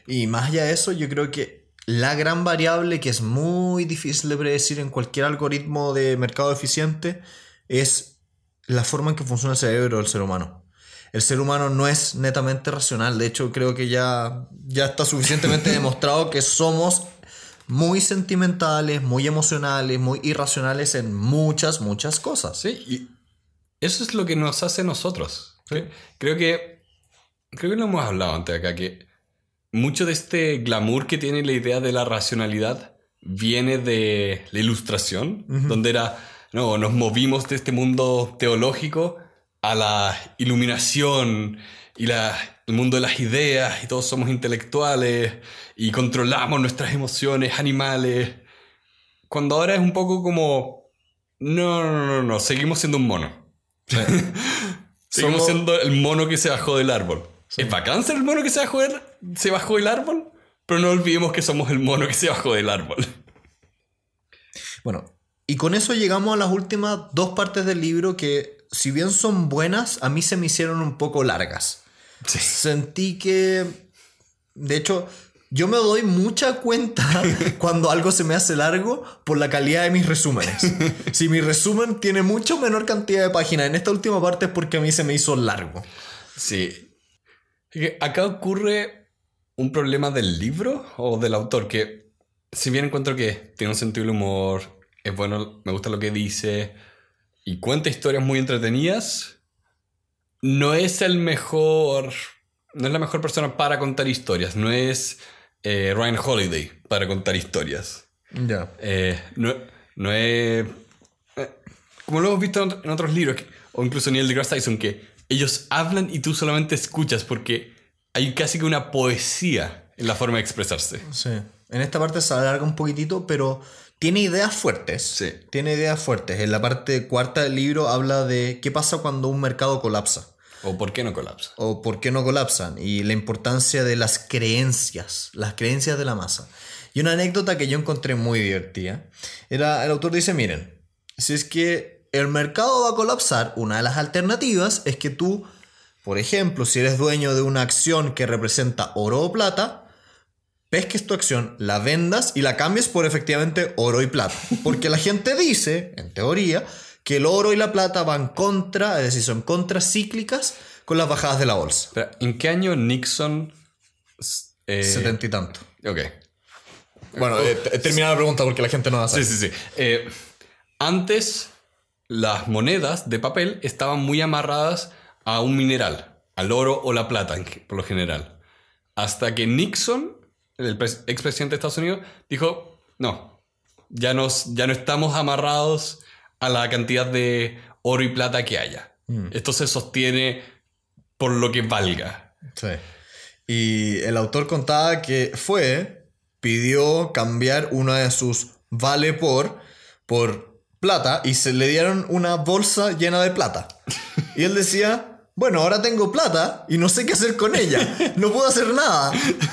Y más allá de eso, yo creo que la gran variable que es muy difícil de predecir en cualquier algoritmo de mercado eficiente es la forma en que funciona el cerebro del ser humano. El ser humano no es netamente racional, de hecho creo que ya, ya está suficientemente demostrado que somos muy sentimentales, muy emocionales, muy irracionales en muchas, muchas cosas. Sí, y eso es lo que nos hace nosotros. Creo que creo que lo hemos hablado antes acá, que mucho de este glamour que tiene la idea de la racionalidad viene de la ilustración, donde era, no, nos movimos de este mundo teológico a la iluminación y la, el mundo de las ideas y todos somos intelectuales y controlamos nuestras emociones animales. Cuando ahora es un poco como, no, no, no, no, seguimos siendo un mono. seguimos siendo el mono que se bajó del árbol. Es bacán ser el mono que se bajó, el, se bajó del árbol, pero no olvidemos que somos el mono que se bajó del árbol. Bueno, y con eso llegamos a las últimas dos partes del libro que, si bien son buenas, a mí se me hicieron un poco largas. Sentí que De hecho, yo me doy mucha cuenta cuando algo se me hace largo por la calidad de mis resúmenes. Si mi resumen tiene mucho menor cantidad de páginas en esta última parte es porque a mí se me hizo largo. Sí. Acá ocurre un problema del libro o del autor que, si bien encuentro que tiene un sentido del humor, es bueno, me gusta lo que dice y cuenta historias muy entretenidas, no es el mejor, no es la mejor persona para contar historias, no es eh, Ryan Holiday para contar historias. Ya. Eh, no, no es... eh, como lo hemos visto en otros libros, o incluso Neil deGrasse Tyson, que ellos hablan y tú solamente escuchas porque hay casi que una poesía en la forma de expresarse. Sí. En esta parte se alarga un poquitito, pero tiene ideas fuertes. Sí. Tiene ideas fuertes. En la parte cuarta del libro habla de qué pasa cuando un mercado colapsa. ¿O por qué no colapsa? o por qué no colapsan y la importancia de las creencias, las creencias de la masa. Y una anécdota que yo encontré muy divertida era el autor dice, miren, si es que el mercado va a colapsar, una de las alternativas es que tú, por ejemplo, si eres dueño de una acción que representa oro o plata, pesques tu acción, la vendas y la cambies por efectivamente oro y plata. Porque la gente dice, en teoría, que el oro y la plata van contra, es decir, son contracíclicas con las bajadas de la bolsa. ¿En qué año Nixon... eh, Setenta y tanto. ok. Bueno, eh, te- termina la pregunta porque la gente no va a Sí, sí, sí. Eh, antes, las monedas de papel estaban muy amarradas a un mineral, al oro o la plata, por lo general. Hasta que Nixon, el pres- expresidente de Estados Unidos, dijo, no, ya, nos, ya no estamos amarrados a la cantidad de oro y plata que haya. Esto se sostiene por lo que valga. Sí. Y el autor contaba que fue, pidió cambiar una de sus vale por, por plata y se le dieron una bolsa llena de plata. Y él decía, bueno, ahora tengo plata y no sé qué hacer con ella. No puedo hacer nada.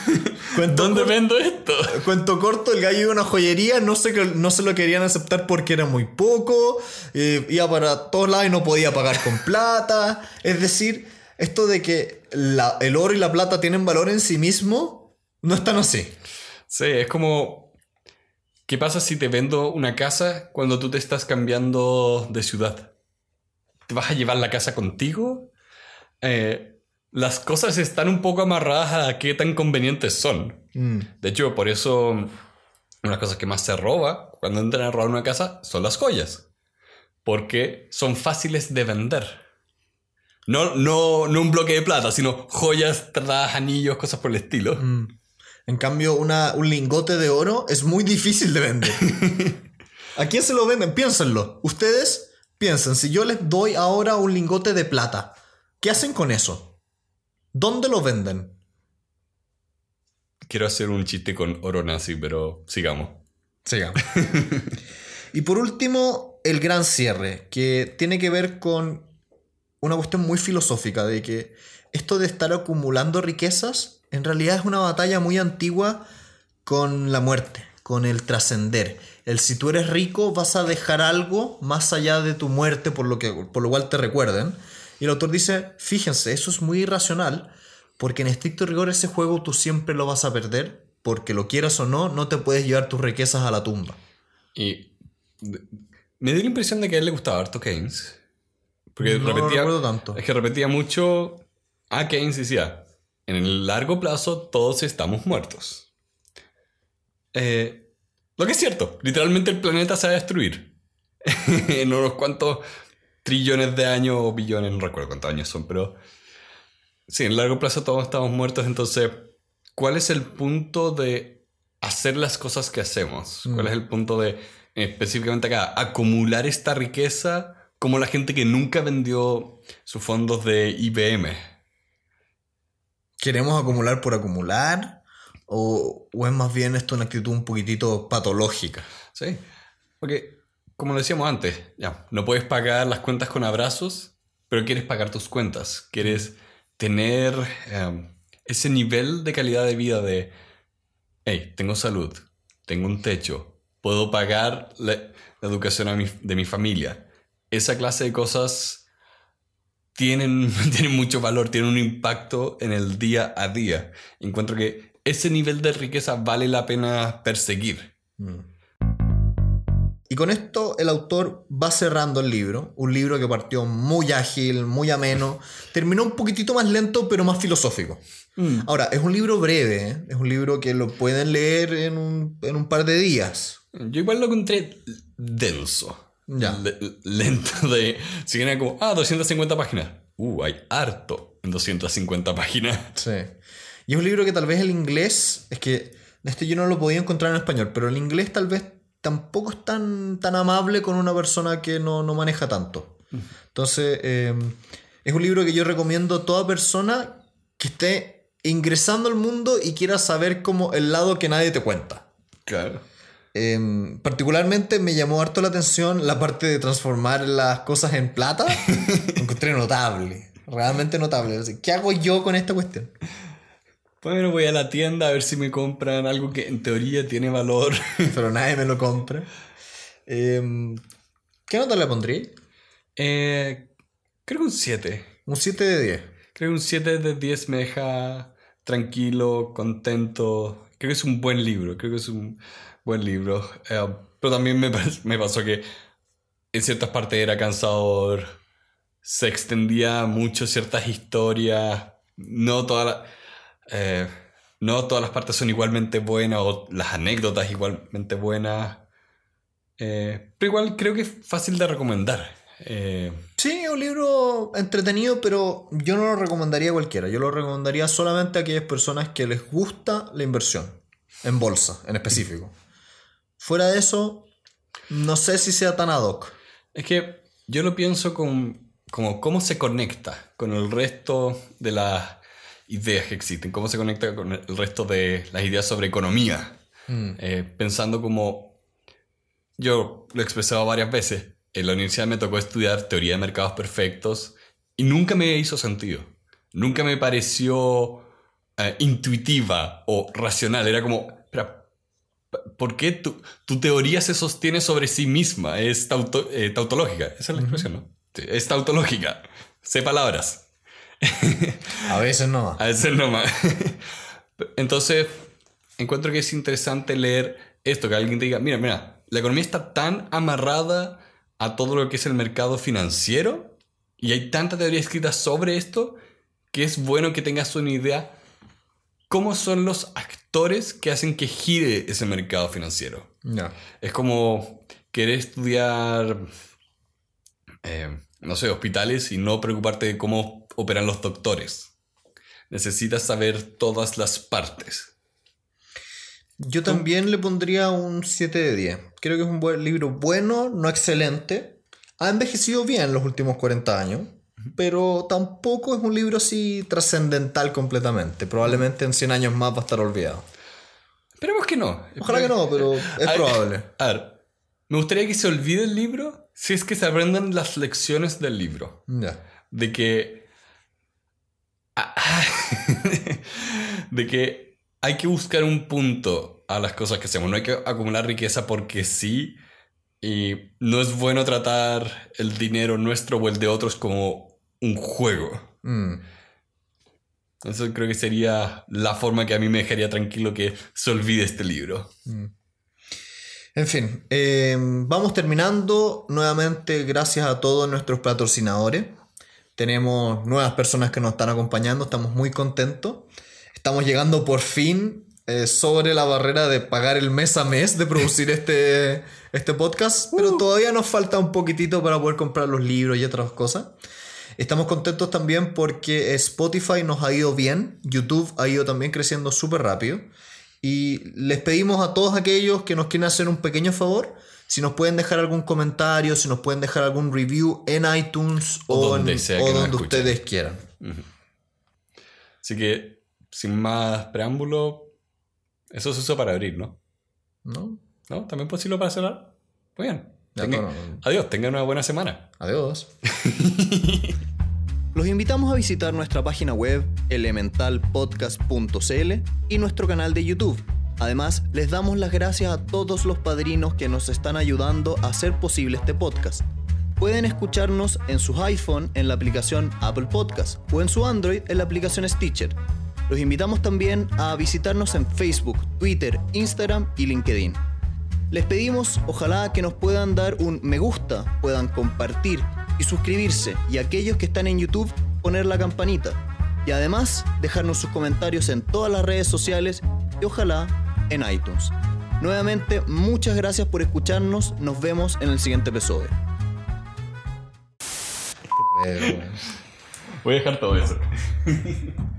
Cuento ¿Dónde vendo esto? Cuento corto, el gallo iba a una joyería, no, sé que, no se lo querían aceptar porque era muy poco, eh, iba para todos lados y no podía pagar con plata. Es decir, esto de que la- el oro y la plata tienen valor en sí mismo, no es tan así. Sí, es como... ¿Qué pasa si te vendo una casa cuando tú te estás cambiando de ciudad? ¿Te vas a llevar la casa contigo? Eh, las cosas están un poco amarradas a qué tan convenientes son. De hecho, por eso una de las cosas que más se roba cuando entran a robar una casa son las joyas. Porque son fáciles de vender. No, no, no un bloque de plata, sino joyas, tradas, anillos, cosas por el estilo. En cambio, una- un lingote de oro es muy difícil de vender. ¿A quién se lo venden? Piénsenlo. Ustedes piensen, si yo les doy ahora un lingote de plata, ¿qué hacen con eso? ¿Dónde lo venden? Quiero hacer un chiste con oro nazi, pero sigamos. Sigamos. y por último, el gran cierre, que tiene que ver con una cuestión muy filosófica de que esto de estar acumulando riquezas en realidad es una batalla muy antigua con la muerte, con el trascender. El si tú eres rico vas a dejar algo más allá de tu muerte por lo, que, por lo cual te recuerden. Y el autor dice, fíjense, eso es muy irracional porque en estricto rigor ese juego tú siempre lo vas a perder porque lo quieras o no, no te puedes llevar tus riquezas a la tumba. Y me dio la impresión de que a él le gustaba harto Keynes. Porque No repetía. tanto. Es que repetía mucho. A Keynes decía: En el largo plazo todos estamos muertos. Eh, lo que es cierto, literalmente el planeta se va a destruir. en unos cuantos trillones de años o billones, no recuerdo cuántos años son, pero. Sí, en largo plazo todos estamos muertos, entonces, ¿cuál es el punto de hacer las cosas que hacemos? ¿Cuál es el punto de, específicamente acá, acumular esta riqueza como la gente que nunca vendió sus fondos de IBM? ¿Queremos acumular por acumular? ¿O, o es más bien esto una actitud un poquitito patológica? Sí, porque, como lo decíamos antes, ya, no puedes pagar las cuentas con abrazos, pero quieres pagar tus cuentas. Quieres tener eh, ese nivel de calidad de vida de, hey, tengo salud, tengo un techo, puedo pagar la, educación de mi familia. Esa clase de cosas tienen, tienen mucho valor, tienen un impacto en el día a día. Encuentro que ese nivel de riqueza vale la pena perseguir. Y con esto el autor va cerrando el libro, un libro que partió muy ágil, muy ameno, terminó un poquitito más lento pero más filosófico. Mm. Ahora, es un libro breve, ¿eh? es un libro que lo pueden leer en un, en un par de días. Yo igual lo encontré denso. Ya. Le- lento de... Si viene como, ah, 250 páginas. Uh, hay harto en 250 páginas. Sí. Y es un libro que tal vez el inglés, es que este yo no lo podía encontrar en español, pero el inglés tal vez tampoco es tan, tan amable con una persona que no, no maneja tanto. Entonces, eh, es un libro que yo recomiendo a toda persona que esté ingresando al mundo y quiera saber como el lado que nadie te cuenta. Claro. Eh, particularmente me llamó harto la atención la parte de transformar las cosas en plata. Lo encontré notable, realmente notable. ¿Qué hago yo con esta cuestión? Bueno, voy a la tienda a ver si me compran algo que en teoría tiene valor. pero nadie me lo compra. Eh, ¿Qué nota le pondría? Eh, creo que un 7. Un 7 de 10. Creo que un 7 de 10 me deja tranquilo, contento. Creo que es un buen libro. Creo que es un buen libro. Eh, pero también me, me pasó que en ciertas partes era cansador. Se extendía mucho ciertas historias. No todas las... eh, no todas las partes son igualmente buenas o las anécdotas igualmente buenas. Eh, pero igual creo que es fácil de recomendar. Eh, Sí, es un libro entretenido, pero yo no lo recomendaría a cualquiera. Yo lo recomendaría solamente a aquellas personas que les gusta la inversión. En bolsa, en específico. Fuera de eso, no sé si sea tan ad hoc. Es que yo lo pienso con, como cómo se conecta con el resto de las ideas que existen, cómo se conecta con el resto de las ideas sobre economía. Eh, pensando como yo lo he expresado varias veces, en la universidad me tocó estudiar teoría de mercados perfectos y nunca me hizo sentido. Nunca me pareció eh, intuitiva o racional. Era como, espera, ¿Por qué tu, tu teoría se sostiene sobre sí misma? Es tauto- eh, tautológica. Esa es la expresión, ¿no? Es tautológica. Sé palabras. A veces no. A veces no más. Entonces, encuentro que es interesante leer esto, que alguien te diga, mira, mira, la economía está tan amarrada a todo lo que es el mercado financiero y hay tanta teoría escrita sobre esto que es bueno que tengas una idea cómo son los actores que hacen que gire ese mercado financiero. Ya. Es como querer estudiar, eh, no sé, hospitales y no preocuparte de cómo operan los doctores. Necesitas saber todas las partes. Yo también le pondría un 7 de 10. Creo que es un buen libro bueno, no excelente. Ha envejecido bien los últimos 40 años, pero tampoco es un libro así trascendental completamente. Probablemente en 100 años más va a estar olvidado. Esperemos que no. Ojalá que no, pero es A ver, probable. A ver, me gustaría que se olvide el libro si es que se aprendan las lecciones del libro. Ya. de que de que hay que buscar un punto a las cosas que hacemos no hay que acumular riqueza porque sí y no es bueno tratar el dinero nuestro o el de otros como un juego Mm. eso creo que sería la forma que a mí me dejaría tranquilo que se olvide este libro En fin, eh, vamos terminando. Nuevamente, gracias a todos nuestros patrocinadores. Tenemos nuevas personas que nos están acompañando, estamos muy contentos. Estamos llegando por fin eh, sobre la barrera de pagar el mes a mes de producir este, este podcast, pero todavía nos falta un poquitito para poder comprar los libros y otras cosas. Estamos contentos también porque Spotify nos ha ido bien, YouTube ha ido también creciendo súper rápido. Y les pedimos a todos aquellos que nos quieren hacer un pequeño favor, si nos pueden dejar algún comentario, si nos pueden dejar algún review en iTunes O o, donde en- sea o que nos donde escuchen. ustedes quieran. así que sin más preámbulo eso se usa para abrir ¿no? ¿No? ¿no? también puedo decirlo para cerrar muy bien Ya, Tengan- no, no, no. adiós tengan una buena semana Adiós. Los invitamos a visitar nuestra página web elementalpodcast.cl y nuestro canal de YouTube. Además, les damos las gracias a todos los padrinos que nos están ayudando a hacer posible este podcast. Pueden escucharnos en sus iPhone en la aplicación Apple Podcast o en su Android en la aplicación Stitcher. Los invitamos también a visitarnos en Facebook, Twitter, Instagram y LinkedIn. Les pedimos ojalá que nos puedan dar un me gusta, puedan compartir y suscribirse y aquellos que están en YouTube poner la campanita. Y además dejarnos sus comentarios en todas las redes sociales y ojalá en iTunes. Nuevamente, muchas gracias por escucharnos. Nos vemos en el siguiente episodio. Voy a dejar todo eso.